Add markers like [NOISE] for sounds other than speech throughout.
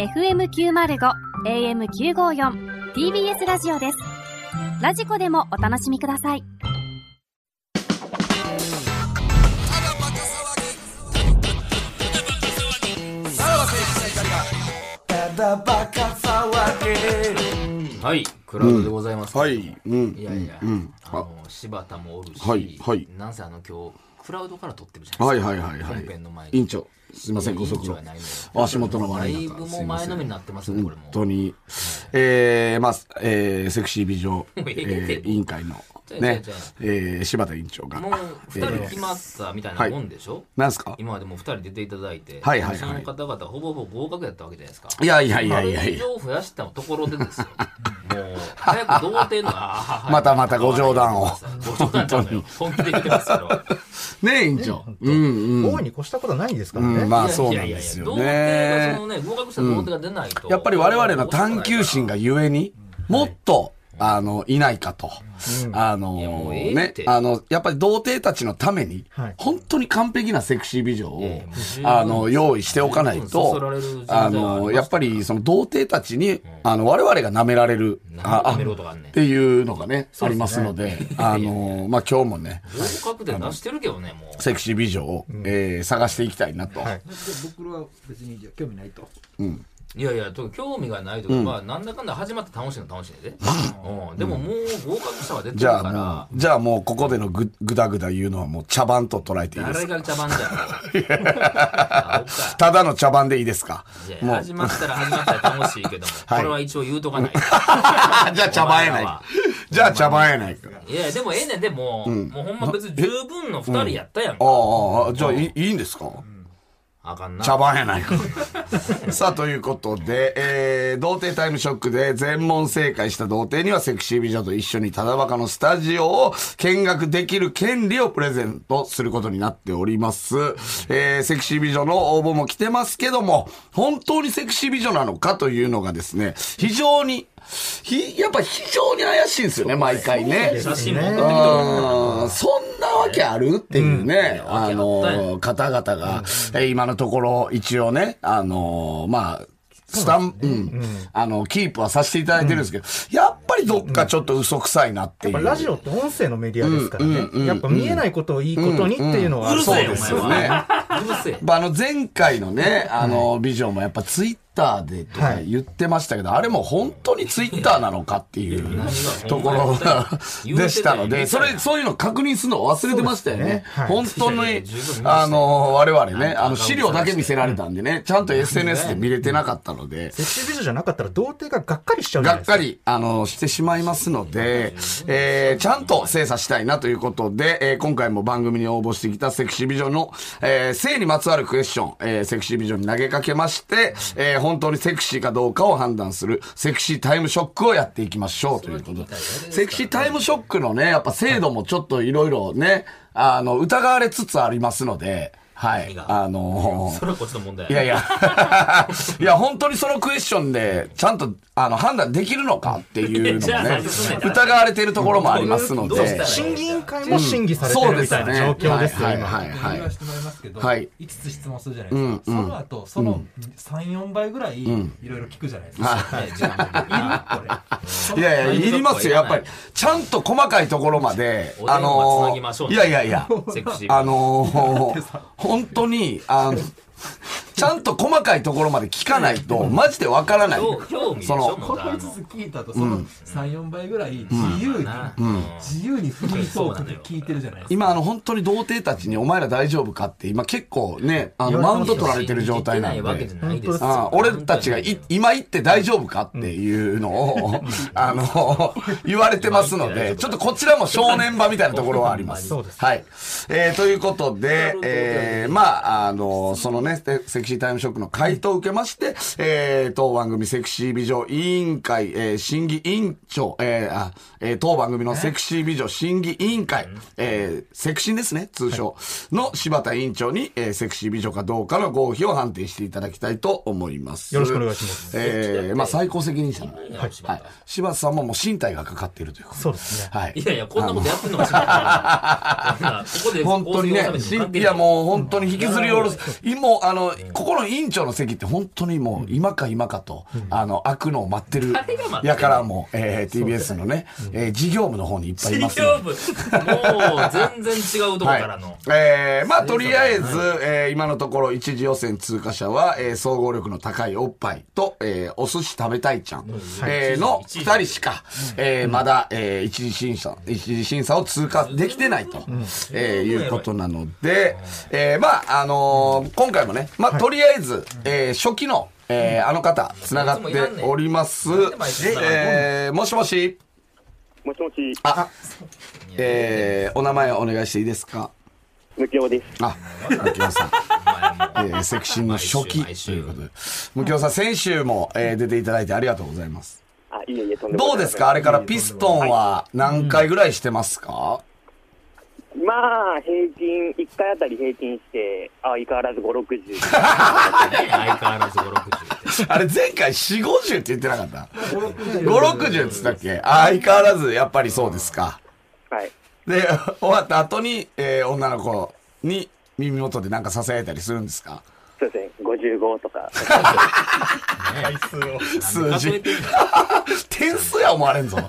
FM905 AM954 TBS ラジオですラジコでもお楽しみくださいはい、クラウドでございますけど、はい。うん。いやいや、うん。あの柴田もおるし、はいはいなんせあの今日クラウドから撮ってるじゃないはいですか。はいはいはい本編の前。に委員長、すいません、ご足労足元のだ悪い中いぶもう前のめりになってますね、これも。本当に。えー、まあ、えー、セクシー美女、えー、委員会の、ねえー、柴田委員長がもう、二人決まったみたいなもんでしょ、なんすか？今までもう二人出ていただいて、はいはいはいその方々ほぼほぼ合格やったわけじゃないですか。いやいやいやいやいや。以上増やしたところでですよ。[LAUGHS] もう、早く童貞の、またまたご冗談をご冗談。本気で言ってますよ。ねえ、委員長。うんうん。大いに越したことはないんですからね。うん、まあそういやいやいやなんですよ童貞がねそ。のね、合格した童貞が出ないと。やっぱり我々の探求心がゆえに、もっと、あの、いないかと。うええね。っ、て。あの、やっぱり童貞たちのためにはい、本当に完璧なセクシー美女をええもう十、分。あの、用意しておかないとああの、やっぱりその童貞たちに、あの、我々が舐められる、あ、ね。んっていうのがね、ありますので、あの、まあ、今日もね、合格点出してるけどね、もう。セクシー美女を、えー探していきたいなと。はい。僕らは別にじゃあ興味ないと。いやいや、と興味がないとか、まあ、なんだかんだ始まって楽しいの楽しいねで。[LAUGHS] うん。でももう合格者は出てるじゃあもからう、、じゃあもうここでのぐ、ぐだぐだ言うのはもう茶番と捉えていいですか？誰が茶番じゃん。[LAUGHS] ただの茶番でいいですか？いや始まったら始まったら楽しいけども、[LAUGHS] はいこれは一応言うとかない。あじゃあ茶番やないか。じゃあ茶番やないか。いや、でもええねん、でも、もうほんま別に十分の二人やったやんか。ああじゃあいいいいんですか？あかんな。茶番やないか。[LAUGHS] さあ、ということで、えー、童貞タイムショックで全問正解した童貞にはセクシー美女と一緒にただバカのスタジオを見学できる権利をプレゼントすることになっております。えー、セクシー美女の応募も来てますけども、本当にセクシー美女なのかというのがですね、非常に、ひ、やっぱ非常に怪しいんですよね、毎回ね。写真も送ってきとるそんなわけあるっていうね、あわけあの、方々が、え今のところ一応ね、あの、まあ、スタン、うん、あの、キープはさせていただいてるんですけど、やっぱりどっかちょっと嘘くさいなっていう。やっぱラジオって音声のメディアですからね。やっぱ見えないことをいいことにっていうのはあるそううるせえよ、お前ですよね。は。[LAUGHS] うるせえ。まあ、あの、前回のね、あの、ビジョンもやっぱツイッターでとか言ってましたけど、あれも本当にツイッターなのかっていうところでしたので、それ、そういうの確認するのを忘れてましたよね。はい。本当にあの、我々ね、あの、資料だけ見せられたんでね、ちゃんと SNS で見れてなかったので、セクシー美女じゃなかったら童貞ががっかりしちゃう。がっかり、あの、してしまいますので、えー、ちゃんと精査したいなということで、えー、今回も番組に応募してきたセクシービジョンの、えー、性にまつわるクエスチョン、えー、セクシービジョンに投げかけまして、えー、本当にセクシーかどうかを判断する、セクシータイムショックをやっていきましょうということで。セクシータイムショックのね、やっぱ制度もちょっといろいろね、あの、疑われつつありますので、はい。あのー。それはこっちの問題いやいや、[LAUGHS] いや、本当にそのクエスチョンで、ちゃんと、あの、判断できるのかっていうのね [LAUGHS] 疑われているところもありますので。審議委員会も審議されてそうるみたいな状況ですよ、はい今。はいはい言わせてもらいますけど、はい。5つ質問するじゃないですか。その後、その3、4倍ぐらい、いろいろ聞くじゃないですか。いる？これ。いやいや、いりますよ、やっぱり。ちゃんと細かいところまで、あのいやいやいや、あのー本当に、あの、ちゃんと細かいところまで聞かないと、マジでわからない。興興味でしょ？そのこの5つ聞いたと、その3、4倍ぐらい自由に、な。自由にフリートークで聞いてるじゃないですか。今、あの、本当に童貞たちにお前ら大丈夫かって、今結構ね、あの、マウント取られてる状態なん信じてないわけじでゃ。ないです。よああ俺たちがい今言って大丈夫かっていうのを、あの、言われてますので、ちょっとこちらも正念場みたいなところはあります。そうです。はい。えー、ということで、えー、まあ、あの、そのね、セセクシータイムショックの回答を受けまして、えー、当番組セクシー美女委員会、えー、審議委員長、えー、あ、えー、当番組のセクシー美女審議委員会、えー、セクシンですね、通称の柴田委員長に、えー、セクシー美女かどうかの合否を判定していただきたいと思います。よろしくお願いします。えー、まあ、最高責任者の、はいはい。柴田さんももう身体がかかっているということでそうですね。はい。いやいや、こんなことやってんのかしら。[LAUGHS] ここで本当にねいやもう本当に引きずり下ろす。今、あの、ここの委員長の席って本当にもう今か今かと、あの、開くのを待ってるやからも、えー TBS のね、えー事業部の方にいっぱいいますので。事業部。もう全然違うとこからの、[LAUGHS] えーまあ、とりあえず、えー今のところ一次予選通過者は、えー総合力の高いおっぱいと、えーお寿司食べたいちゃん、えーの二人しか、えーまだ、えー一次審査、一次審査を通過できてないと、えーいうことなので、えーまあ、あのー今回もね、まあ、とりあえず、えー初期の、えーあの方、つながっております。えーもしもし、もしもし、あ、えーお名前お願いしていいですか？無教です。あ、ムキオさん。えーセクシーの初期ということで。ムキオさん、先週も、えー出ていただいてありがとうございます。あ、いえいえ、とんでもどうですか？あれからピストンは何回ぐらいしてますか、まあ、平均、1回あたり平均して、あ相変わらず5、60。相変わらず5、60 [LAUGHS] あれ前回4、50って言ってなかった ?5、60って言ったっけ？あ相変わらずやっぱりそうですか。はい。で、終わった後に、えー女の子に耳元でなんか囁いたりするんですか？そうですね、55とか。回数を。数字。点数や思われんぞ。とい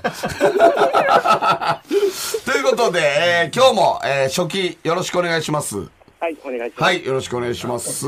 うことで、えー今日も、えー初期よろしくお願いします。はい、お願いします。はい、よろしくお願いします。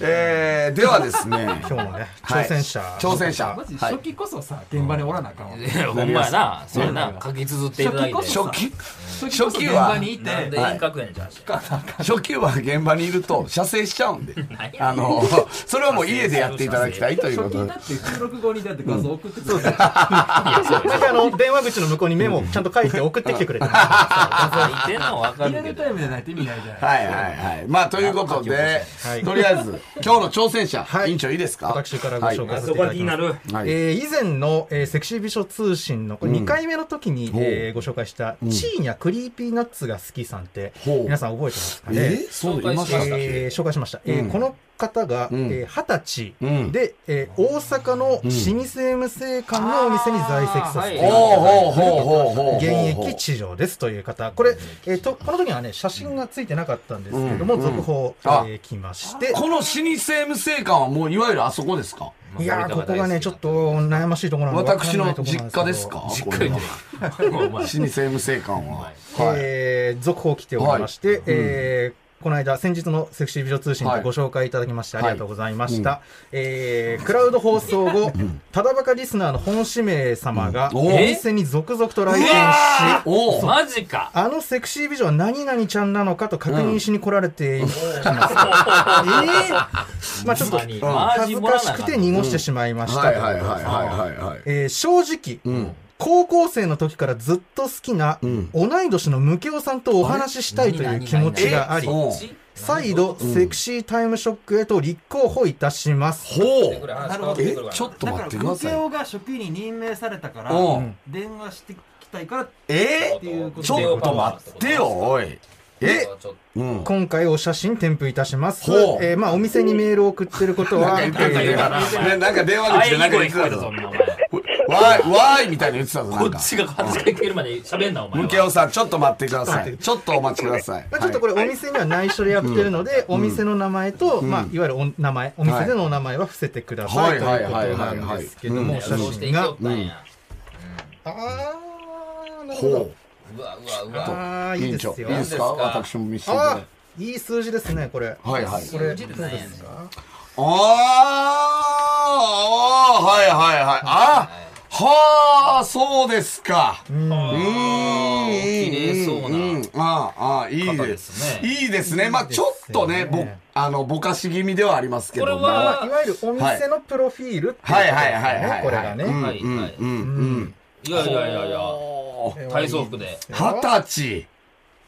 えー、ではですね、[LAUGHS] 今日もね、はい。挑戦者。挑戦者。初期こそさ、現場におらなあかんほんまやな。そうやな。書き綴っていただいて。初期初期？初期こそ現場にいて、なんで遠隔やねんじゃあ。[LAUGHS] 初期は現場にいると射精しちゃうんで、[LAUGHS] あの、それはもう家でやっていただきたいということで。初期だ。って収録後にだって画像送ってくあの、電話口の向こうにメモをちゃんと書いて送ってきてくれてます。書いてんのかリアルるけど。タイムでないと意味ないじゃないはいはいはい。まあ、ということで、はい。とりあえず、今日の挑戦者、はい。委員長いいですか？私からご紹介させていただきます。なるはい。えー以前の、えーセクシー美女通信のこれ2回目の時に、えーご紹介した、チーニャクリーピーナッツが好きさんって、皆さん覚えてますかえね、ーそう、いました。えー紹介しました。えこの方が、うん。えー二十うん。歳で、えー大阪の老舗無生館のお店に在籍させていあーるほうほうほうほうほうほう。現役地上ですという方。これ、えーと、この時はね、写真がついてなかったんですけれども、うん。続報、えあー来まして、この老舗無生館はもういわゆるあそこですか？いやー、ここがね、ちょっと悩ましいところなんで私の実家ですか？実家これは。言ってるお前老舗無生館は。はい。えー続報来ておりまして、えーこの間、先日のセクシー美女通信でご紹介いただきまして、はい。ありがとうございました。えークラウド放送後、ただバカリスナーの本指名様が、うん。おお店に続々と来店し、おおマジか。あのセクシー美女は何々ちゃんなのかと確認しに来られています。えー。まあちょっと、恥ずかしくて濁してしまいました。とはいはいはいはいはいはい。えー正直、ん高校生の時からずっと好きな、ん。同い年のムケオさんとお話ししたいという気持ちがあり再度、セクシータイムショックへと立候補いたします。ほこうれ話変わってえちょっと待ってください。ケオが初期に任命されたからうん、電話してきたいからっえていうことちょっと待ってよ、おい。え？うん。今回お写真添付いたします。ほう。えーまあ、お店にメールを送ってることは、なんか電話口でなんか言ってたぞわーい、わーいみたいなの言ってたぞ、なんか。こっちが恥ずかしけるまで喋んなお前はムケオさん、ちょっと待ってください。ちょっとお待ちください。まあ、ちょっとこれお店には内緒でやってるので、お店の名前と、まあ、いわゆるお名前、お店でのお名前は伏せてください、はいということなんですけども、はい写そうしてい真がきよっ。たんやあー、なるほど。ほう。うわうわうわあー、い委員長、いですよ。いいですか？何ですか？私も見せてあいい数字ですね、これ。はいはい。これ、どうですか？あーあー、はいはいはい。あはあ、そうですか。うーん。綺麗そうなうんああ、ああ、いい方でですいいですね。まあちょっとね、ぼ、あの、ぼかし気味ではありますけども。これはまあ、いわゆるお店のプロフィールはいねはいはいはい。これがね。うんはいうんはいうんうん。いやいやいや体操服で二十歳。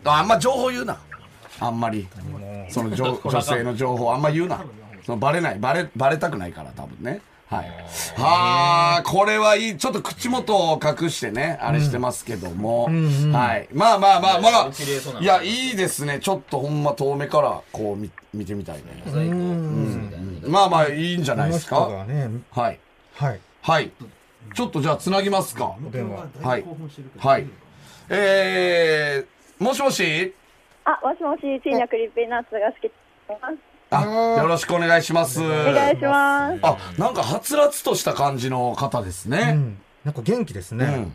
ああんま情報言うな。あんまり。その女 [LAUGHS] 女性の情報あんま言うな。そのバレない。バレ、バレたくないから多分ね。はい。はあ、これはいい。ちょっと口元を隠してね、あれしてますけども。はい。まあまあまあまあ綺麗そう。ないや、いいですね。ちょっとほんま遠目からこう見見てみたいね。まあまあいいんじゃないですか。がね、はい。はい。はい。ちょっとじゃあつなぎますか。ムケオが大興奮してるけどはい。えー、もしもし？あ、もしもし、チーニャ Creepy Nuts が好き。あ、よろしくお願いします。お願いします。あ、なんかはつらつとした感じの方ですうね。ん。なんか元気ですね。うん。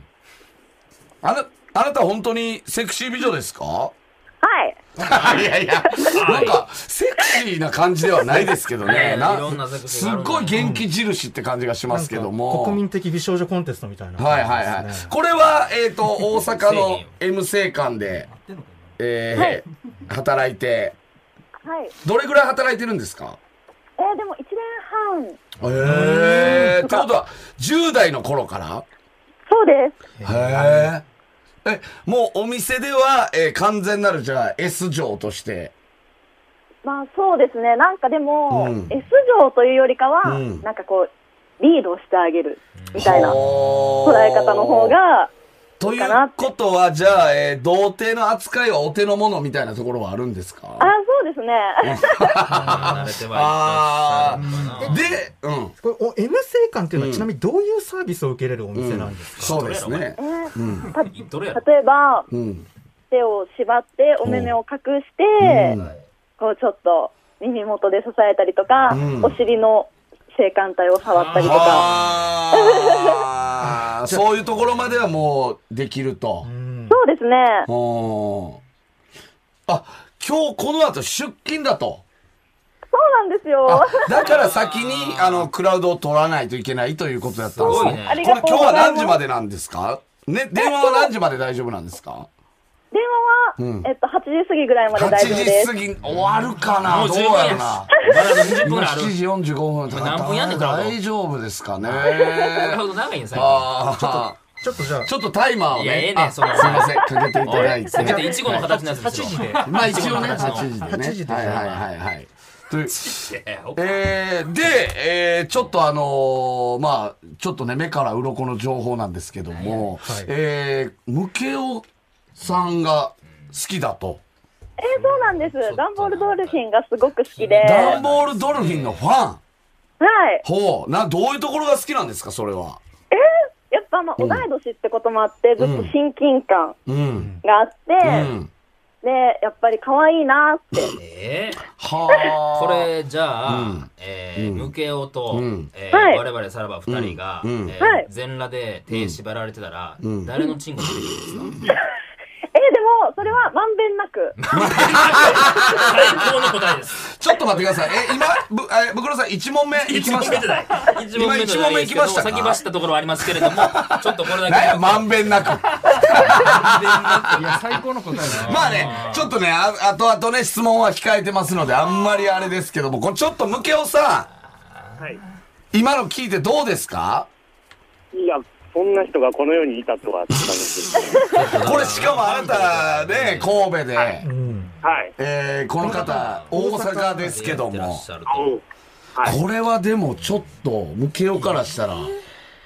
あな、あなた本当にセクシー美女ですか？はい。[LAUGHS] いやいや、なんか、セクシーな感じではないですけどね。すっごい元気印って感じがしますけども。か国民的美少女コンテストみたいなはい。はいはい。これは、えっ、[LAUGHS] と、大阪の M 生館で、えー働いて、はい。どれぐらい働いてるんですか？えー、でも1年半。へえ。ってことは、10代の頃から？そうです。へえ。え、もうお店では、えー完全なる、じゃあ、S 嬢として。まあそうですね。なんかでも、うん S 嬢というよりかは、うんなんかこう、リードしてあげるみたいな捉え方の方。が、ということは、じゃあ、えー童貞の扱いはお手の物みたいなところはあるんですか？あ、そうですね。で、うん。これお M 生館っていうのは、うんちなみにどういうサービスを受けれるお店なんですか、そうですね。例えば、うん。手を縛って、お目目を隠して、うんこうちょっと耳元で支えたりとか、うんお尻の性感帯を触ったりとか。[LAUGHS] そういうところまではもうできるとう。んそうですね。あ、今日この後出勤だと。そうなんですよあ。だから先に、あの、クラウドを取らないといけないということだったんですね。すごいねありこれ今日は。何時までなんですか？ね、電話は何時まで大丈夫なんですか？電話は、うんえっと、8時過ぎぐらいまで ?8 大丈夫です。時過ぎ、終わるかな？どうもう十分ややろな？まだ20分ぐ今らいある。7時45分とか何分やねんクラウド大丈夫ですかね？なるほど、長いん最近。ああ、ちょっとじゃあ、ちょっとタイマーをいやええね、あそのません、かけていただいて。せめていちごの形のやつ8ですよ時で。[LAUGHS] まあ一応ね、いちごの形の8時でね。8時ではいはいはいはい。といういやえー、で、えー、ちょっとあのーまあ、ちょっとね、目から鱗の情報なんですけども、はいえー、ムケオさんが好きだと。えーそうなんです。ダンボールドルフィンがすごく好きで。ダンボールドルフィンのファン。はい。ほう、な、どういうところが好きなんですか、それは。やっぱまあ、同い年ってこともあって、ずっと親近感うん。があって、うん。で、やっぱり可愛いなって。えーはあ。[LAUGHS] これじゃあ、うん。えーうん。ムケオと、うん。えーはい。我々さらば二人が、うん。うん。えーはい。全裸で手縛られてたら、うん。誰のチンコ出てくるんですか、[LAUGHS] えーでも、それはまんべんなく。[LAUGHS] 最高の答えです。ちょっと待ってください。え、今、ぶ、え、ブクロさん1問目行きました？一問目今一問目行きましたか？先走ったところはありますけれども、[LAUGHS] ちょっとこれだけ。なんや、まんべんなく。いや、最高の答えだまあね、ちょっとね、あ後々ね、質問は控えてますので、あんまりあれですけども、これちょっとムケオさはい。ん、今の聞いてどうですか？いや、そんな人がこの世にいたとは。これしかもあなたね、神戸で、うん。はい。えー、この方、大阪ですけども。これはでもちょっと、ムケオからしたら、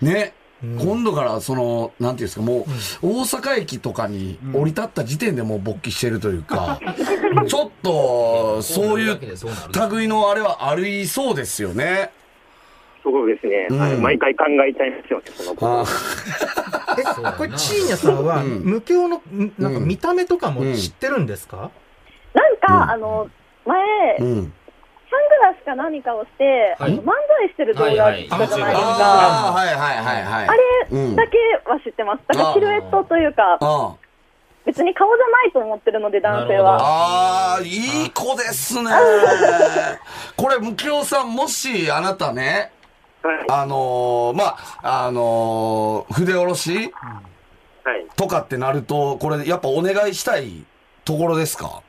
ね、今度からその、なんていうんですか、もう、大阪駅とかに降り立った時点でもう勃起してるというか、[LAUGHS] ちょっと、そういう類のあれはありそうですよね。そうですね。はい。うん毎回考えちゃいますよね、そのこと。あえ、これ、チーニャさんは、うん無形の、んなんか見た目とかも知ってるんですか、なんか、うんあの、前、うん。サングラスか何かをして、はい漫才してる動画あったじゃないですか。ああ、はいはいはいはい。あうんれだけは知ってます。だからシルエットというか、あ別に顔じゃないと思ってるので、男性は。あー、いい子ですね。[LAUGHS] これ、ムキオさん、もし、あなたね、はい。あのー、まあ、あのー、筆下ろしはい。とかってなると、これ、やっぱお願いしたいところですか？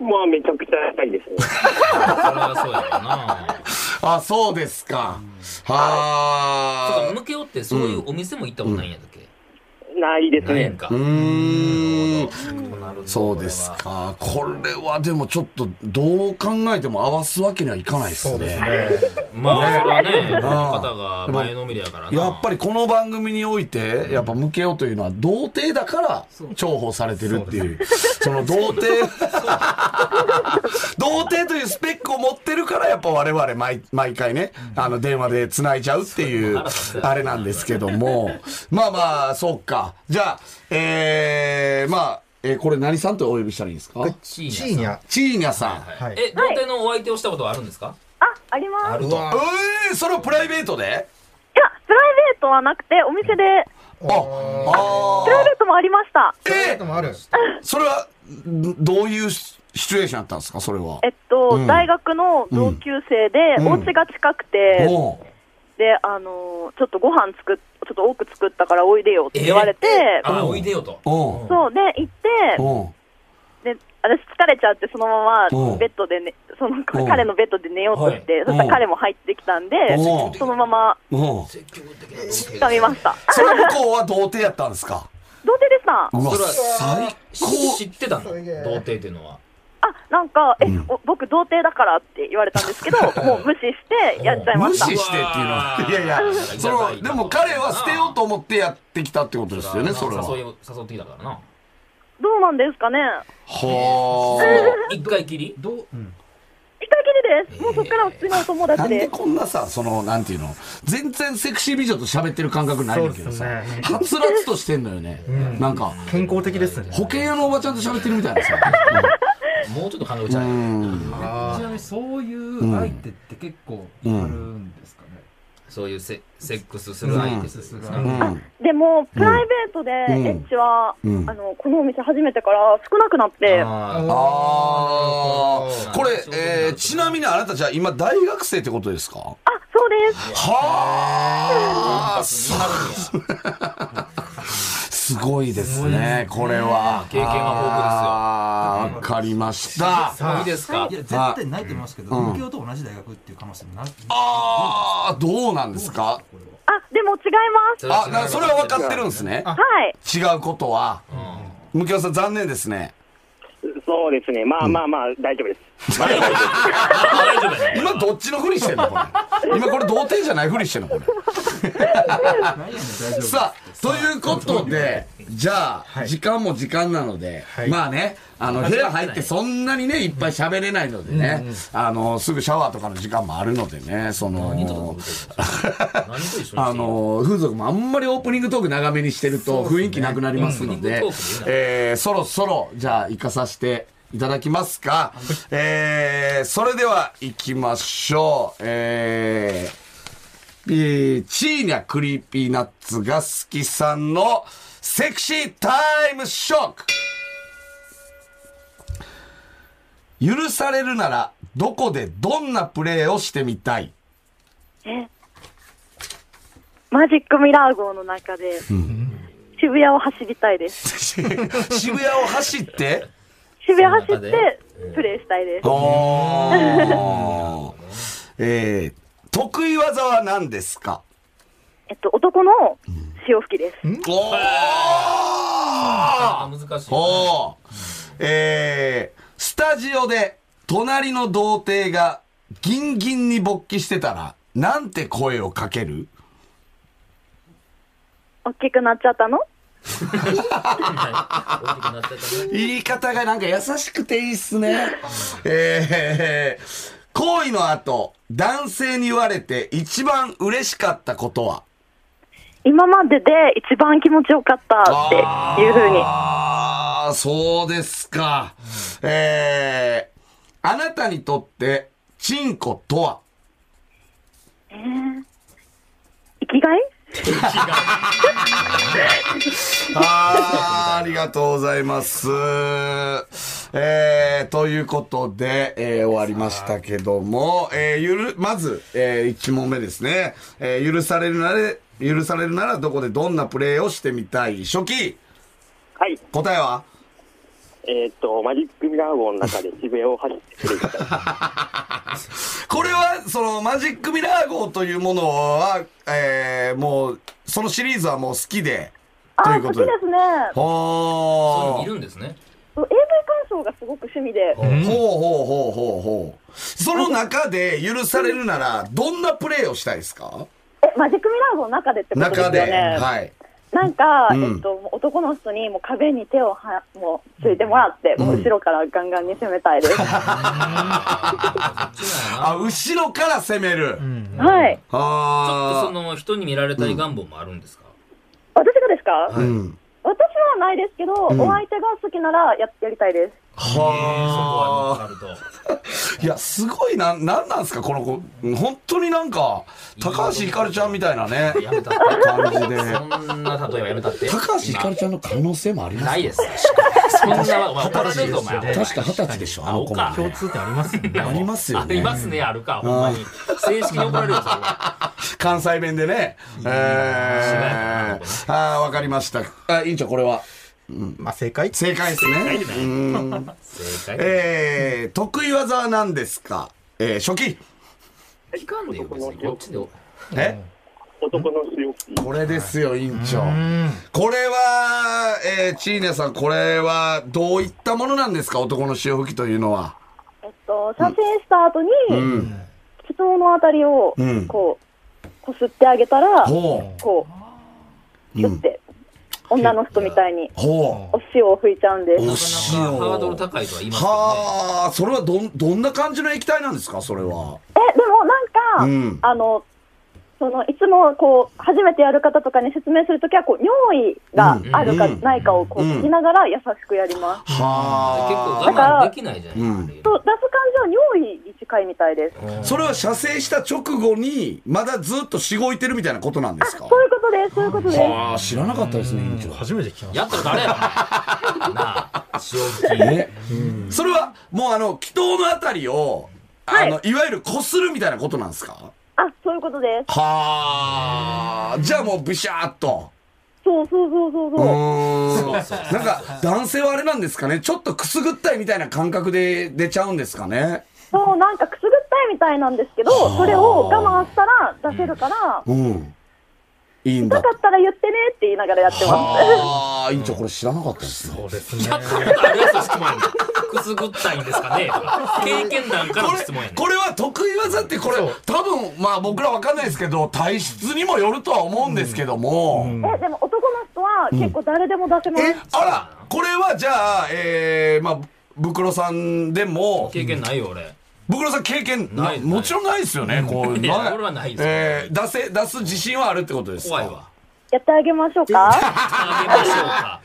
まあ、めちゃくちゃやりたいですね。それはそうやろな。[LAUGHS] あ、そうですか。そうはか、ムケオってそういうお店も行ったことないんやったっけ、ないですね。ないんか。ー。うーん。そうです。か。これはでもちょっと、どう考えても合わすわけにはいかないですね。そうですね。まあ、それはね、んこの方が前のめりやからな。やっぱりこの番組において、やっぱムケオというのは童貞だから重宝されてるっていう、その童貞、[LAUGHS] 童貞というスペックを持ってるからやっぱ我々毎毎回ね、あの電話で繋いじゃうっていう、あれなんですけども、まあまあ、そうか。じゃあ、えー、まあ、えーこれ何さんとお呼びしたらいいですか？チーニャ。チーニャ。さん。はいえ、童貞のお相手をしたことはあるんですか？あ、あります。いあると。えー、それはプライベートで？や、プライベートはなくて、お店で、あ、あプライベートもありました。ーえでもある。それは、んどういうシシチュエーションだったんですか？それは。え。っと、うん。大学の同級生で、うん。お家が近くて、おうで、あのーちょっとご飯作っ、ちょっと多く作ったからおいでよって言われて、あ、おいでよと。そう、で、行って、で、私疲れちゃって、そのまうん。まベッドでね、そのん。彼のベッドで寝ようとして、はい。そしたら彼も入ってきたんで、うん。そのまま掴みました。それ向こうは童貞やったんですか？童貞でした。うわ、それは最高。知ってたの？童貞っていうのは。あ、なんか、え、お僕童貞だからって言われたんですけど、もう無視してやっちゃいました。無視してっていうのは。いやいや、[LAUGHS] その、でも彼は捨てようと思ってやってきたってことですよね、それは。誘いを誘ってきたからな。どうなんですかねは一回きり？どう、うん。一回きりです。もうそっからは普通のお友あ。なんで達で。こんなさ、その、なんていうの、全然セクシー美女と喋ってる感覚ないんだけどさね、はつらつとしてんのよね。なんか、健康的ですね。保険屋のおばちゃんと喋ってるみたいなさ。[LAUGHS] もうちょっと考えちゃうう。ん。ちなみにそういう相手って結構いるんですかね。そういうセセックスする相手ですね。うん。でも、プライベートでうんエッチは、うんあの、このお店始めてから少なくなって、あああ。これ、えー、ちなみにあなたじゃあ今大学生ってことですか？はあ、そうです。あ。あ。すすごいですね、これは。経験が豊富ですよわかりました。ごいいいですか？いや、絶対ないと思いますけど、うん東京と同じ大学っていう可能性もなああ、どうなんですか？でも違います。あ、なそれは分かってるんですね。はい。違うことは。うんむきおさん残念ですね。そうですね。まあまあまあ、大丈夫です。大丈夫大丈夫やね。今どっちのふりしてんのこれ？今これ童貞じゃないふりしてんのこれ？さあ、ということで、じゃあ、時間も時間なので、はい。まあね、あの、部屋入ってそんなにね、いっぱい喋れないのでね、あの、すぐシャワーとかの時間もあるのでね、その、あの、風俗もあんまりオープニングトーク長めにしてると雰囲気なくなりますのでえーそろそろ、じゃあ、行かさせていただきますか。えー、それでは行きましょう。えー、えーチーニャ Creepy Nuts が好きさんのセクシータイムショック。許されるなら、どこでどんなプレーをしてみたい？マジックミラー号の中で、渋谷を走りたいです。[LAUGHS] 渋谷を走って？渋谷走って、プレイしたいです。[LAUGHS] えー、得意技は何ですか？えっと、男の潮吹きです。おー！あ難しい。おー！えー、スタジオで隣の童貞がギンギンに勃起してたら、なんて声をかける？大きくなっちゃったの？[LAUGHS] 言い方がなんか優しくていいっすね。えー、行為の後、男性に言われて一番嬉しかったことは？今までで一番気持ちよかったっていう風に。ああ、そうですか。えー、あなたにとって、チンコとは？生きがい？あーありがとうございます。えー、ということで、えー、終わりましたけども、えー、ゆる、まず、えー、1問目ですね。えー、許されるなら、許されるならどこでどんなプレーをしてみたい？初期はい。答えは？えーっと、マジックミラー号の中で渋谷を走ってプレイしたい。[LAUGHS] これは、その、マジックミラー号というものは、えー、もう、そのシリーズはもう好きで、とあ、いうことで。好きですね。ほーいるんですね。AV 鑑賞がすごく趣味で。ほうほうほうほうほう。その中で許されるなら、どんなプレーをしたいですか？え、マジックミラー号の中でってことですよ中で。ね。はい。なんか、うんえっと、男の人にもう壁に手をはもうついてもらって、もう後ろからガンガンに攻めたいです。[LAUGHS] あ、後ろから攻める。はい。ちょっとそあの人に見られたい願望もあるんですか？私がですか、あ。うん。私はないですけど、お相手が好きならややりたいです。はあ。そこは分かると。いや、すごいな、なんなんですか、この子。本当になんか、高橋ひかるちゃんみたいなね、やめたって。感じで。そんな例えばやめたって。高橋ひかるちゃんの可能性もありますないです。そんな、お前。確か二十歳でしょ、あの子も。あ共通点ありますよね。ありますよありね。ますね、あるか、ほんまに。正式に怒られるよ、それは。関西弁でね。えー、ああ、わかりました。あ、委員長、これは。まあ正解？正解ですね。うん正解。えー、得意技は何ですか？えー、初期。聞かんでよ、別に。こっちで。え？男の強気。これですよ、委員長。うん。これは、えー、チーネさん、これはどういったものなんですか？男の潮吹きというのは。えっと、射精した後に、うん。気筒のあたりをうん、こう、こすってあげたら、ほこう、ギュって、女の人みたいに。お塩を拭いちゃうんです。おなかなかハードル高いとは言いますけどね。はあ、それはどん、どんな感じの液体なんですかそれは。え、でもなんか、うんあの、そのいつもこう初めてやる方とかに説明するときはこう尿意があるかうんないかをこううん聞きながら優しくやります。結構は我慢できないじゃないう出す感じは尿意に近いみたいです。あ。それは射精した直後に、まだずっとしごいてるみたいなことなんですか？そういうことです、そういうことです。はあ、知らなかったですね、委員長。初めて聞きましやったら誰や？[LAUGHS] なあ、塩吹き。ね。それは、もうあの、祈祷のあたりを、あの、いわゆるこするみたいなことなんですか？あ、そういうことです。はあ、じゃあもうブシャーっと。そうそうそうそううそう。ーん。なんか、男性はあれなんですかねちょっとくすぐったいみたいな感覚で出ちゃうんですかねそう、なんかくすぐったいみたいなんですけど、それを我慢したら出せるから、うん。いいんだ痛か。ったら言ってねって言いながらやってます。ああ、委員長これ知らなかったですね。た。そうですね。やったことあるやつの質問やねん。くすぐったいんですかねとか経験談からこれの質問やねん。これは得意技ってこれ多分まあ僕らわかんないですけど体質にもよるとは思うんですけども、え、でも男の人は結構誰でも出せます。あらこれはじゃあえー、まあブクロさんでも経験ないよ、俺。ブクロさん経験なないもちろんないですよね。[LAUGHS] こういやな俺はないですよ。えー、出せ出す自信はあるってことですか？怖いわ。やってあげましょうか？あげましょうか。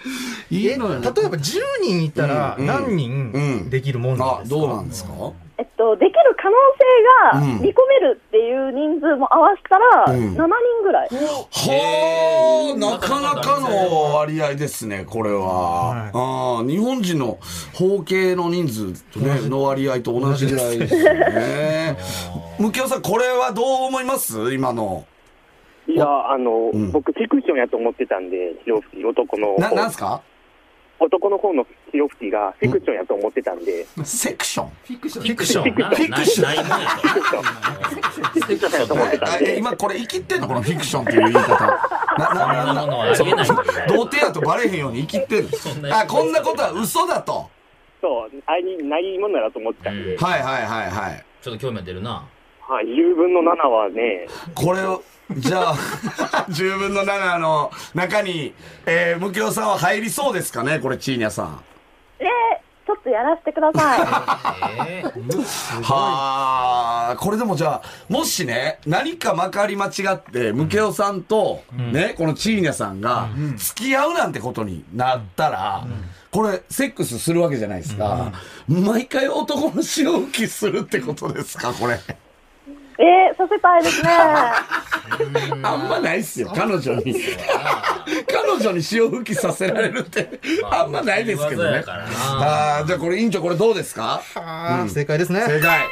いいの例えば10人いたらうん何うん。人できるもんなんあですか？どうなんですか？えっと、できる可能性がうん。見込めるっていう人数も合わせたら、うん。7人ぐらい。はあ、なかなかの割合ですね、これは。はい。ああ日本人の合計の人数とね、の割合と同じぐらいですよね。[LAUGHS] むきおさん、これはどう思います？今の。いや、あの、うん。僕、フィクションやと思ってたんで、潮吹き、男のな、方なんすか？男の方の潮吹きがフィクションやと思ってたんで、セクション？フィクションフィクションな。フィクション。フィクションやと思ってたあんで、え今これ生きってんの？このフィクションっていう言い方。な、な、なないんだよ童貞やとバレへんように生きってんの。そんなあ、こんなことは嘘だと。そう、ありないものだと思ってたんで、うんはいはいはいはい。ちょっと興味が出るな。はい、10分の7はね、これを、じゃあ、[LAUGHS] 10分の7の中に、えー、むきおさんは入りそうですかねこれ、チーニャさん。えー、ちょっとやらせてくださええはあ、これでもじゃあ、もしね、何かまかり間違って、ムケオさんと、ね、このチーニャさんが、付き合うなんてことになったら、これ、セックスするわけじゃないですか。毎回男の潮吹きするってことですか、これ。い。えー、させたいですね。[LAUGHS] あんまないっすよ、彼女に。[LAUGHS] 彼女に潮吹きさせられるって、あんまないですけどね。あーじゃあこれ委員長これどうですか？あー正解ですね。正解。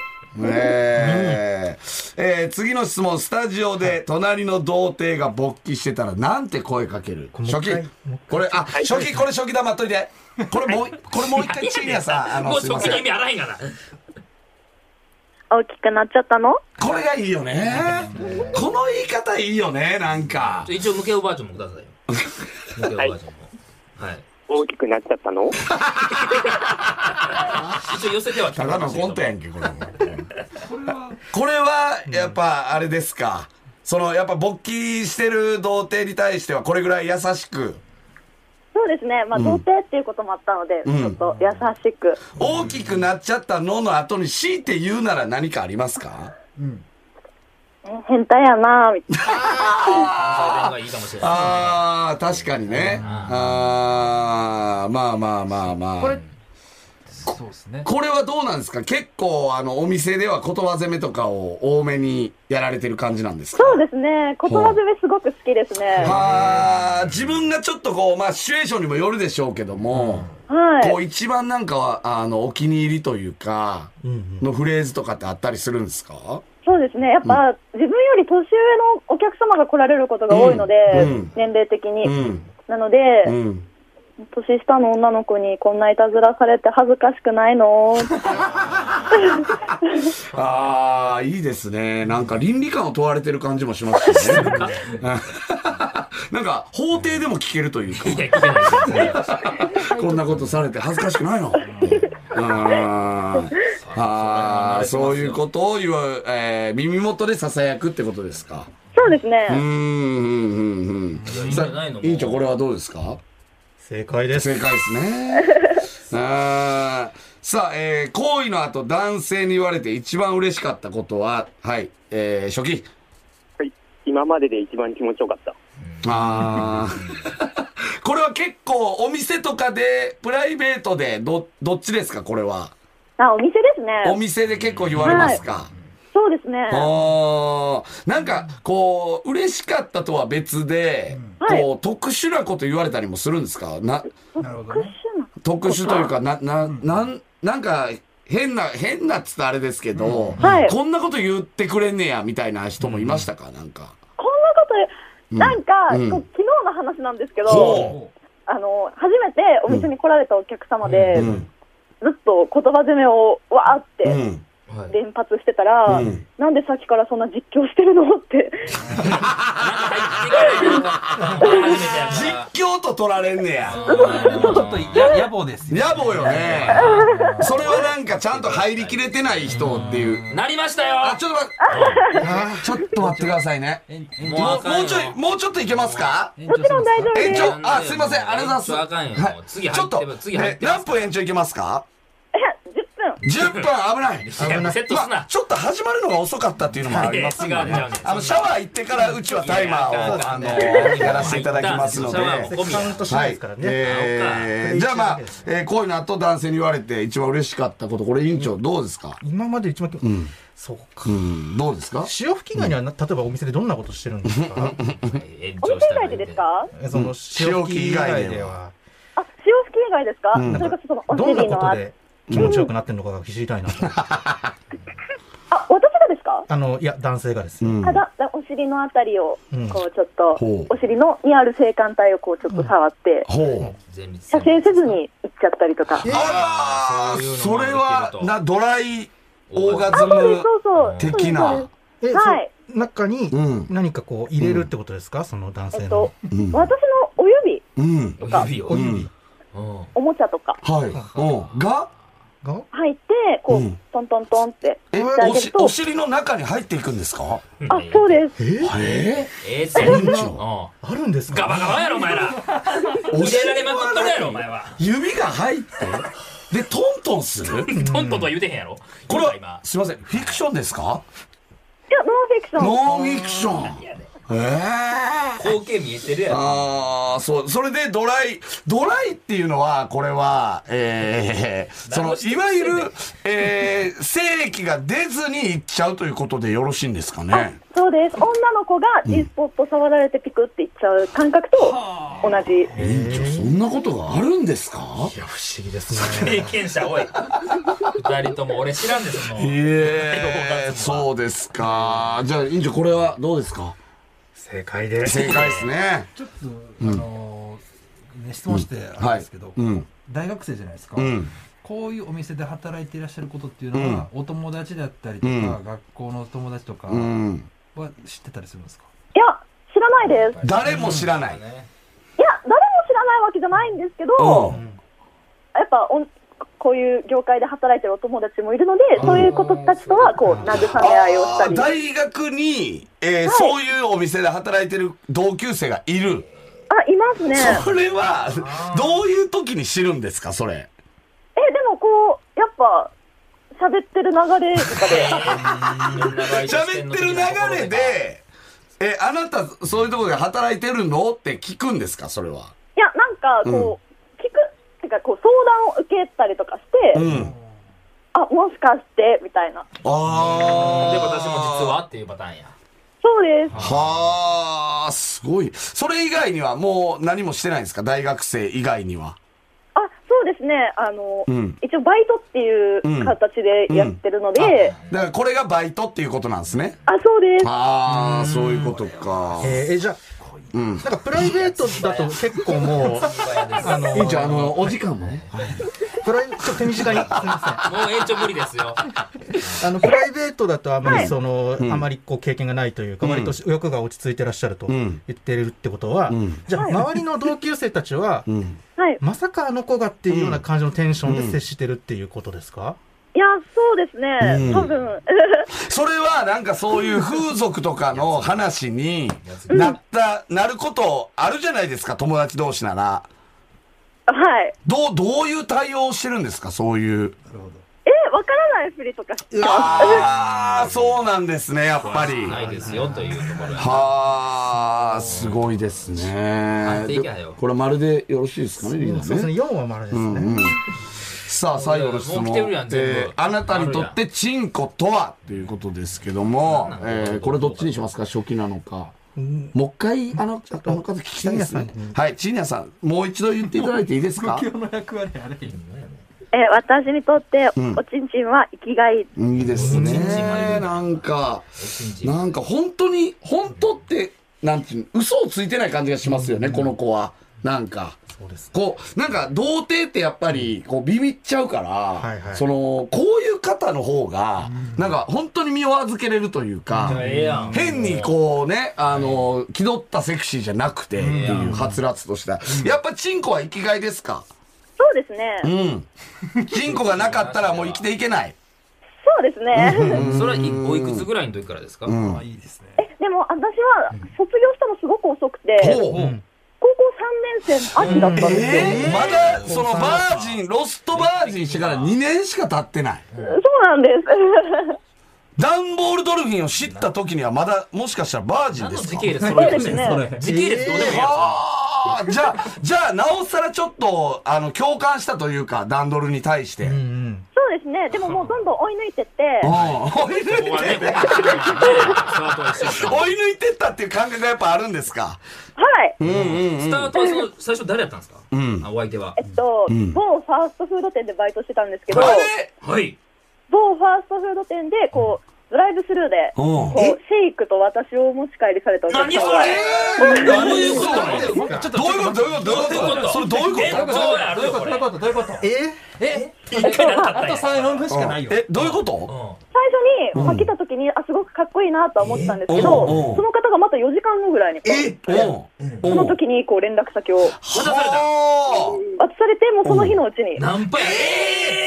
えーえー次の質問、スタジオで隣の童貞が勃起してたらなんて声かける？これ初期。これ、あ、初期、これ初期黙っといて。これもう、これもう一回チーニャさん、あの、もうすいません。そっちの意味あらへんがな。大きくなっちゃったの？これがいいよね。この言い方いいよね、なんか。一応、向けおばあちゃんもくださいよ。向けおばあちゃんも。はい。大きくなっちゃったの？[LAUGHS] 一応寄せてはきただのコントやんけ、これも。これはこれは、やっぱ、あれですか。その、やっぱ勃起してる童貞に対してはこれぐらい優しく、そうですね。まあ、童貞っていうこともあったので、んちょっと優しく。大きくなっちゃったのの後に強いて言うなら何かありますか？え変態やなぁ、みたいな。弁がいいかもしれない。ああ、確かにね。ああ、まあまあまあまあ。これ、そうですね。これはどうなんですか？結構、あの、お店では言葉攻めとかを多めにやられてる感じなんですか？そうですね。言葉攻めすごく好きですね。はあ、自分がちょっとこう、まあ、シチュエーションにもよるでしょうけども、はい。こう、一番なんかは、あの、お気に入りというか、のフレーズとかってあったりするんですか？そうですね。やっぱ、自分より年上のお客様が来られることが多いので、うん年齢的に。うん。なので、うん。年下の女の子にこんないたずらされて恥ずかしくないの？[LAUGHS] ああ、いいですね。なんか倫理観を問われてる感じもしますしね。なんか、法廷でも聞けるというか。こんなことされて恥ずかしくないの？あーあー、そういうことを言う、えー耳元で囁くってことですか？そうですね。うーん、うん、うん、うん。さいいんじゃないの委員長、これはどうですか？正解です。正解ですね。[LAUGHS] あーさあ、えー、行為の後、男性に言われて一番嬉しかったことは、はい、えー、初期。はい。今までで一番気持ちよかった。ああ。[LAUGHS] これは結構、お店とかで、プライベートで、ど、どっちですか、これは。あ、お店ですおね。店で結構言われますか、そうですね。あ。ーなんか、こう、嬉しかったとは別で、はい。こう、特殊なこと言われたりもするんですか？な、なるほどね。特殊というか、な、な、なん、なんか、変な、変なっつったらあれですけど、はい。こんなこと言ってくれんねや、みたいな人もいましたか？なんか。こんなこと、なんか、うん。昨日の話なんですけど、ほあの、初めてお店に来られたお客様で、うん。ずっと言葉攻めをわーって連発してたら、うん。なんでさっきからそんな実況してるのって。実況と取られんねや。ちょっとや野暮ですよ。野暮よね。それはなんかちゃんと入りきれてない人っていう。なりましたよ。あ、ちょっと待って、ちょっと待ってくださいね。もうもう、ちょい、もうちょっといけますか？延長するんです。か延長、あ、すいません、ありがとうございます。はい。次ちょっと入って、次入ってえ何分延長いけますか？え、10分。?10 分危ない。いやセットすな。まあ、ちょっと始まるのが遅かったっていうのもありますんでいや違う違うね。あの、シャワー行ってからうちはタイマーを、あの、やらせていただきますので。シャワーも込みカウントしないですからね。えー、はいじゃあまあ、えー、こういうの後男性に言われて一番嬉しかったこと、これ委員長どうですか？今まで一番、そうか。うん、どうですか？潮吹き貝にはな、例えばお店でどんなことしてるんですか？延お長店以したらいいんで外でですかえその潮吹き以外では、あ、潮吹き以外ですか、ん。それこそそのおどんな尻のあ、ことで気持ちよくなってるのかが知りたいなと。[LAUGHS] あ、私がですか？あの、いや、男性がですね。うんあだだお尻のあたりをうん、こうちょっと、ほうお尻のにある性感帯をこうちょっと触って、射精せずに行っちゃったりとか。あらー、それはな、ドライオーガズム。的な。え、はいそ中にうん何かこう入れるってことですか、その男性のえっと。、うん。私のお指、うん。お指をお指うんうんおもちゃとかはい。うん。が？が？入って、こう、うん。トントントンっててあおし、げると。お、尻の中に入っていくんですか？あ、そうです。ええええって。そん。なうん。あるんですか？ガバガバやろお前ら。入れられまくっとるやろお前は。指が入って、で、トントンする？トントンとは言うてへんやろ。これは今、すいません、フィクションですか？いや、ノンフィクション。ノンフィクション。ええ光景見えてるやろ。ああ、そう、それでドライ、ドライっていうのは、これは、ええその、いわゆる、えー、精液が出ずにいっちゃうということでよろしいんですかね？そうです。女の子が G スポット触られてピクっていっちゃう感覚と同じ。委員長、そんなことがあるんですか？いや、不思議ですね。経験者おい。二人とも俺知らんでそのええそうですか。じゃあ、委員長、これはどうですか？正解です。正解ですね。ちょっと、あのーね、質問してあはいるんですけど、うん。大学生じゃないですか、うん。こういうお店で働いていらっしゃることっていうのは、お友達だったりとか、うん学校の友達とかうん。は知ってたりするんですか、いや、知らないです。誰も知らない。いや、誰も知らないわけじゃないんですけど、うんやっぱおん、こういう業界で働いてるお友達もいるので、そういう子たちとは、こう、慰め合いをしたり。大学に、えーそういうお店で働いてる同級生がいる。あ、いますね。それは、どういう時に知るんですか、それ？え、でもこう、やっぱ、喋ってる流れとかで、[LAUGHS] 喋ってる流れで、え、あなた、そういうところで働いてるの？って聞くんですかそれは？いや、なんか、こう、聞く、てか、こう、相談を受けたりとかして、うん。あ、もしかして、みたいな。あで、あ。私も実はっていうパターンや。そうです。はあ、すごい。それ以外にはもう何もしてないんですか？大学生以外には。あ、そうですね。あの、うん一応バイトっていう形でやってるので、だからこれがバイトっていうことなんですね。あ、そうです。ああ、そういうことか。えーえじゃあ、なんかプライベートだと結構もう、あの、いいんちゃうあの、お時間も。ね。プライちょっと手短に、すみまもう延長無理ですよ。せん。あの、プライベートだとあまはい。りその、あまりこう経験がないというか、割と欲が落ち着いてらっしゃるとん。言ってるってことは、ん。じゃあ、周りの同級生たちは。まさかあの子がっていうような感じのテンションで接してるっていうことですか、いや、そうですね。うん。多分、[LAUGHS] それはなんかそういう風俗とかの話になった、なることあるじゃないですか、友達同士なら。はい。どう、どういう対応をしてるんですか、そういう。え、わからないふりとかしてます。ああ、そうなんですね、やっぱり。ないですよというところや。はあ、すごいですね。これまるでよろしい。ですかね、リーダーそうですね、ね。4は丸ですね。うんさあ、最後の質問。えーあなたにとってチンコとは？っていうことですけども、えーこれどっちにしますか？初期なのか。もう一回、あの、あの方聞きたいですね。はい、チンヤさん、もう一度言っていただいていいですか？今日の役割あれへんえ、私にとって、んおちんちんは生きがい。いいですね。なんか、なんか本当に、本当って、なんていうの、嘘をついてない感じがしますよね、この子は。なんか。そうです。こう、なんか、童貞ってやっぱり、こう、ビビっちゃうから、はいはいその、こういう方の方が、なんか、本当に身を預けれるというか。変にこうね、あの、気取ったセクシーじゃなくてっていう、はつらつとした。やっぱ、チンコは生きがいですか？そうですね。うん。チンコがなかったら [LAUGHS] もう生きていけない。そうですね。それはいおいくつぐらいの時からですか？うん。いいですねえ、でも私は卒業したのすごく遅くて、ほう。高校3年生の秋だったんですよ。えー、まだ、そのバージン、ロストバージンしてから2年しか経ってない。そうなんです。ダンボールドルフィンを知った時にはまだ、もしかしたらバージンですか？何の時系列揃えてんねんそうですね時系列どうでもいいやじゃあ、じゃあ、なおさらちょっと、あの、共感したというか、ダンドルに対して。ううんん。うん。そうですね。でももうどんどん追い抜いてって、[LAUGHS] 追い抜いて、ここはね、スタートは一緒です追い抜いてったっていう感覚がやっぱあるんですか？はい。うんうんスタートはその、最初誰やったんですか？うんあお相手はえ。っと、ん某ファーストフード店でバイトしてたんですけど、あれはい。某ファーストフード店で、こう、ドライブスルーで、うん。こう、シェイクと私をお持ち帰りされたお客何そさんが、れ？どういうこと？なのちょっと？どういうこと？どういうこと？どういうこと？それどういうえこと？どうやるよ、これどういう。こと？どういうこと？え？あとんや。3、4分しかないよ。え、どういうこと？う最初に、まあ、来た時に、あ、すごくかっこいいなとは思ってたんですけうんど、うんその方がまた4時間後ぐらいに、こうえ？う。ん。その時に、こう、連絡先を。渡された？は渡されて、もうその日のうちに。ん。、ナンパや。あ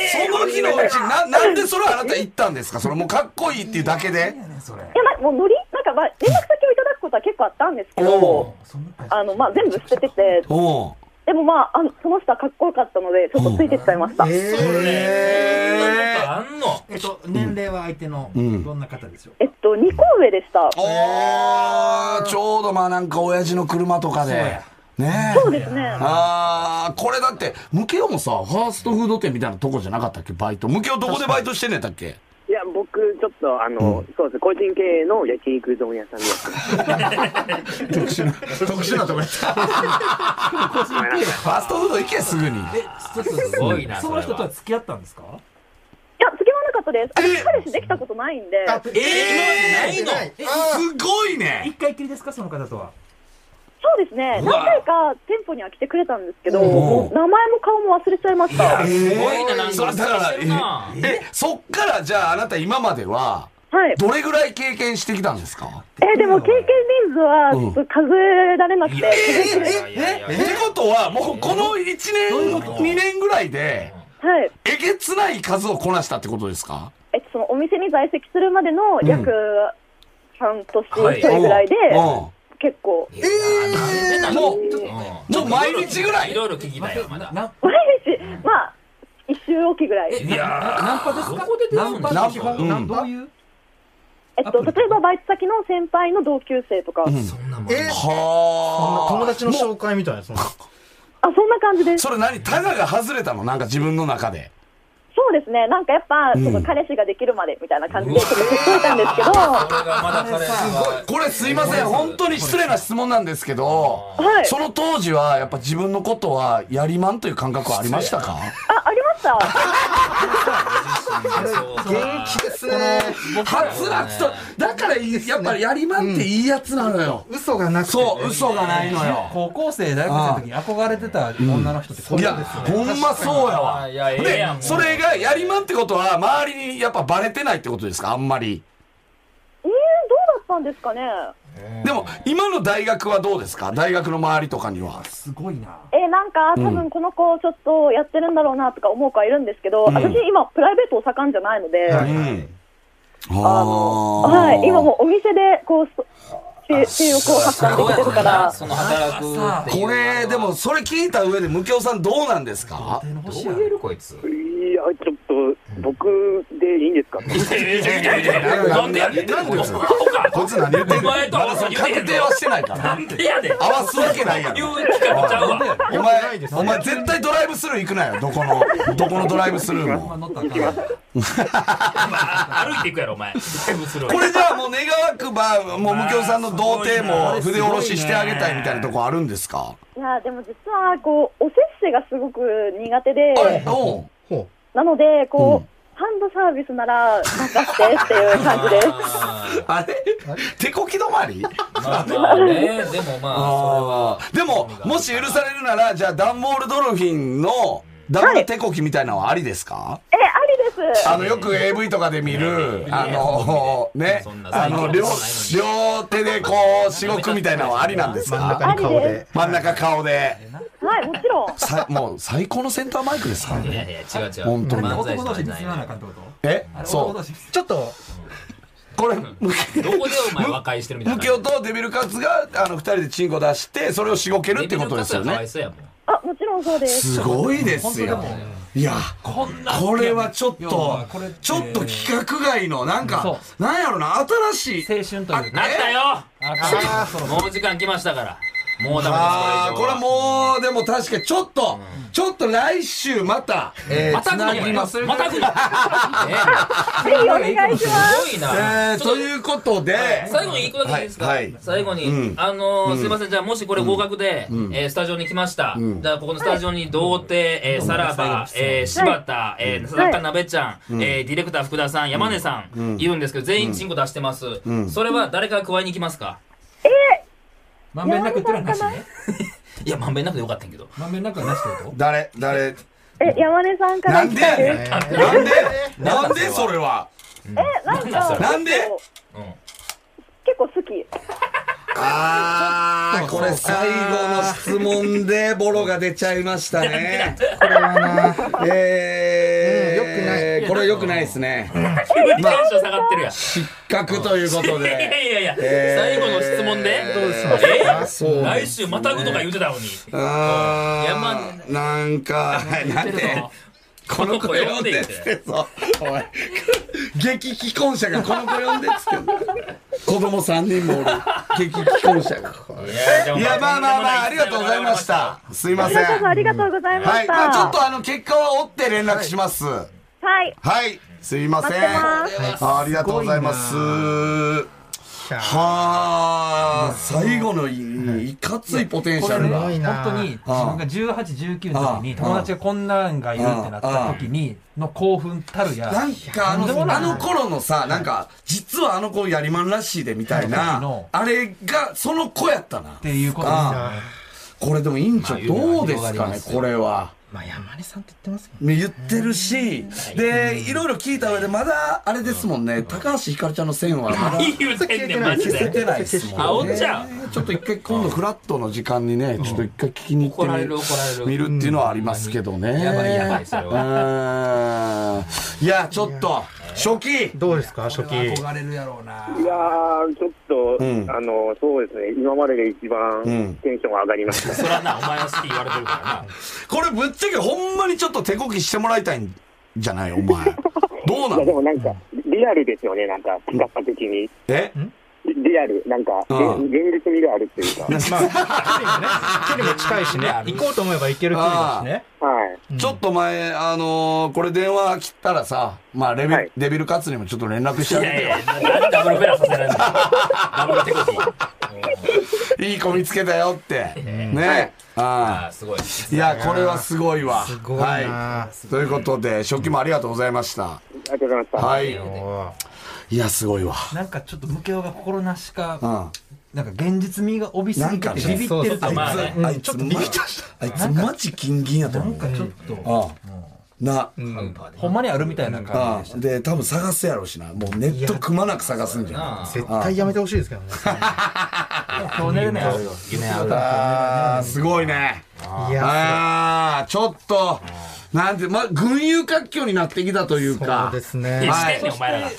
その日のうち、な、なんでそれあなた言ったんですか？それもうかっこいいっていうだけで？それ。いや、なもうノリなんか、まあ、連絡先をいただくことは結構あったんですけおど、あの、まあ、全部捨ててて、でもまあ、あのその人はかっこよかったので、ちょっとついてっちゃいました。それ、そんなことあんの？えっと年齢は相手のんどんな方でしょうえっと、2個上でした。おーちょうどまあなんか親父の車とかで。ねえ。そうですね。ああ、これだって、ムケオもさ、ファーストフード店みたいなとこじゃなかったっけ？バイト。ムケオどこでバイトしてんねんだっけ？いや、僕、ちょっと、あの、そうです。個人経営の焼肉丼屋さんです。[LAUGHS] 特殊な、特殊なとこやった。ファーストフード行け、すぐに。えちょっとすごいなその人とは付き合ったんですか？いや、付き合わなかったです。私、彼氏できたことないんで、えー、ないの？すごいね一回きりですかその方とは？そうですね、何回か店舗には来てくれたんですけど、名前も顔も忘れちゃいました。はい。すごいな、なんか。だからえ、そっからじゃああなた今までは、どれぐらい経験してきたんですか？えでも経験人数はちょっと数えられなくて、いやいやいやいやってことは、もうこの1年、2年ぐらいで、はい。えげつない数をこなしたってことですか？えっと、そのお店に在籍するまでの約半年ぐらいで、う。結構、いやなんでなのもううん。もう毎日ぐらい。いろいろ聞きたいよ、まだ。な毎日、まあ、一周おきぐらい。いやーナンパですか？どこで出会うナンパナンパどういう？えっと、例えばバイト先の先輩の同級生とか、そんなもんえはあ。友達の紹介みたいな、その。あ、そんな感じです。それ何？タガが外れたの？なんか自分の中で。そうですね、なんかやっぱ、んその彼氏ができるまでみたいな感じで、ちょっとほったんですけど、はこれがまだ彼がこれすいません、本当に失礼な質問なんですけど、い。その当時はやっぱ自分のことはやりまんという感覚はありましたか？あ、ありました。そう元気ですね。はつらつと、だからやっぱりやりまんっていいやつなのよ。嘘がなくて。そう、嘘がないのよ。高校生、大学生の時に憧れてた女の人ってこいやれですよ、ほんまそうやわ。で、うそれがやりまんってことは、周りにやっぱバレてないってことですか？あんまり。えー、どうだったんですかね？でも、今の大学はどうですか？大学の周りとかには。すごいな。えー、なんか、多分この子ちょっとやってるんだろうなとか思う子はいるんですけど、ん私今、プライベートお盛んじゃないので、うん。あの、はい、今もうお店で、こう、そ性性欲を発散できてるから、その働くこれ、でも、それ聞いた上で、ムケオさんどうなんですか？どう言える？こいつ。いや、ちょっと、僕でいいんですか？なんでやねんなんでこいつ何言ってんのお前とまだその確定はしてないから。なんでやねん合わすわけないやろ。言う企画ちゃうわお前、お前絶対ドライブスルー行くなよ。どこの、どこのドライブスルーも。乗ったらあかんまあ歩いていくやろお前これじゃあもう願わくば、もう無教さんの童貞も筆下ろししてあげたいみたいなとこあるんですかいや、でも実は、こう、おせっせがすごく苦手で、おうなので、こう、うん。ハンドサービスなら任せてっていう感じです。ああれ？手こき止まり？ーまあまあね。でもまああー。でも、もし許されるなら、じゃあダンボールドルフィンのダブル手こきみたいなのはありですか？え、ありです。あの、よく AV とかで見る、あの、[LAUGHS] ねそん、なあの、両、両手でこう、しごくみたいなのはありなんです真んか中に顔で。真ん中顔で。はい、もちろん。さもう最高のセンターマイクですからいやね。いや違う違う。本当に。男同士に師じゃないつまなあかんってこと？え？そう。ちょっと、これ、どこでお前和解してるみたいな。ムケオとデビルカツが、あの、二人でチンコ出して、それをしごけるってことですよね。あ、もちろんそうです。すごいですよ。いや、こんなこれはちょっ要とちょっと規格外の、なんかそ、なんやろな、新しい。青春というか。なったよ。もう時間来ましたからもうダメです。ああ、これは。うもう、でも確かにちょっと、ちょっと来週また、えー、またぐなぎます。またぐの？ぜ [LAUGHS] ひお願いします。すごいなえー、ということで、最後に一個だけいいですか、はいはい。最後に、うん。あのーすいません、じゃあもしこれ合格で、えースタジオに来ました。じゃあここのスタジオに童貞、えーさらば、えー柴田、えー、なべちゃん、えーディレクター福田さん、山根さん、いるん。ですけど、全員チンコ出してます。それは誰か加えに行きますか？まんべんなくってのはなしね [LAUGHS] いや、まんべんなくてよかったんやけど。まんべんなくはなしって。こと誰、誰、え、山根さんからなんで？なんで？なんで？それはえ、なんか、なんで？うん。結構好き。あー、これ最後の質問でボロが出ちゃいましたね。[LAUGHS] これはな、えー、うん良くないこれ良くないですね。テンション下がってるやん。失格ということいやいで。やいや、えー最後の質問で？どうしますえかそう来週またぐとか言うてたのに。あ山ー、なんか、なんで、この子呼んでっつってそう。おい、激既婚者がこの子呼んでっつってんだ子供3人もおる。激既婚者が。いや、まあまあまあ、ありがとうございました。すいません。ありがとうございまはい。した。まあちょっとあの、結果は追って連絡します。はい。はい。すいません。ありがとうございます。はあ、最後のいいかついポテンシャルが。本当に自分が18、19の時にあ。友達がこんなんがいるってなった時にの興奮たるや。なんかあの、あの頃のさ、なんか、実はあの子やりまんらしいでみたいなの、あれがその子やったな。っ。ていうことですよ。あこれでも委員長まあどうですかね、これは。まあ山根さんって言ってますもん言ってるし、で、いろいろ聞いた上で、まだ、あれですもんね、高橋ひかるちゃんの線はまだ何 [LAUGHS] 言うてんねん、マジ消せで。てないですもんね。あおっちゃんちょっと一回今度フラットの時間にね、ちょっと一回聞きに行って怒られる怒られる。みるっていうのはありますけどね。やばいやばい、それは。うんいや、ちょっと、初期どうですか初期？憧れるやろうな。いやー、ちょっと、うんあの、そうですね、今までで一番うんテンションが上がりました。[LAUGHS] そらな、お前は好き言われてるからな。[LAUGHS] これぶっちゃけほんまにちょっと手こきしてもらいたいんじゃない？お前。どうないや、でのもなんか、でリアルですよね、なんか、近さ的に。え？リリアル、なんか、げうん現実味があるっていうか。まあ、[LAUGHS] 距離もね、距離も近いしね、行こうと思えば行ける距離だしね。はい。ちょっと前、あのーこれ電話切ったらさ、まあレビ、はいデビルカツにもちょっと連絡しちゃいうやいや、なんでダブルフェアさせられるの？ダブル手こき。いい子見つけたよって。ね。あああ、すごい。いや、これはすごいわ。すごいなはい。ということで、食器もありがとうございました。ありがとうございました。はい。おいや、すごいわ。なんかちょっと無形が心なしか、うん。なんか現実味が帯びすぎてビビってるというか、まあね。あいつ、ちょっとビビった。あいつ、マジキンギンやと思う。なんかちょっと、うん。な。ほんまにあるみたいな感じでした。で、多分探すやろうしな。もうネットくまなく探すんじゃん。絶対やめてほしいですけどね。今日寝るね。あすごいね。いや、ああ、ちょっと、なんて、まあ、群雄割拠になってきたというそうか。ですいね。はい。てんねん、お前らが。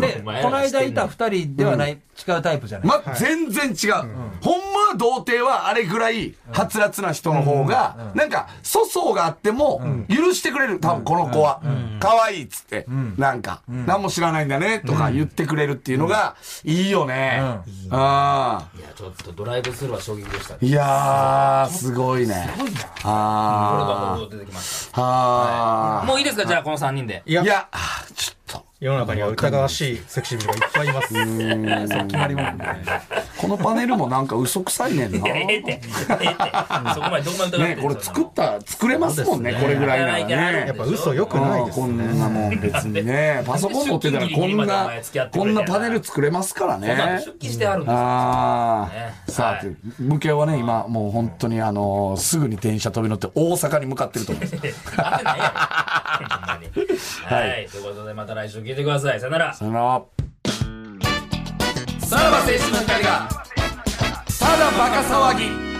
で、この間いた二人ではない、違うタイプじゃない。ま、全然違う。ほんまは童貞はあれぐらい、はつらつな人の方が、なんか、粗相があっても、許してくれる。多分この子は。可愛いっつって。なんか、何も知らないんだね、とか言ってくれるっていうのが、いいよね。あいや、ちょっとドライブスルーは衝撃でしたね。あ。いやー、すごいね。これあが出てきましあ。あた。もういいですか？じゃあ、この3人で。いやちょっと。世の中には疑わしいセクシービルがいっぱいいます。決まりもんね。このパネルもなんか嘘くさいねんな。いや、ええって。ええって。そこまでどこまで疑ってんね、これ作った、作れますもんね、これぐらいならね。やっぱ嘘良くないですこんなもん別にね。[LAUGHS] パソコン持ってたらこんな、こんなパネル作れますからそんなのね出。勤してあるんですよ。あねあ。さあ、はい向けはね、今、もう本当にあのー、すぐに電車飛び乗って大阪に向かってると思 [LAUGHS] いやろ。[LAUGHS] ほんまに。はい。ということで、また来週聞いてください。さよなら。さよなら。さらば青春の光が、ただバカ騒ぎ。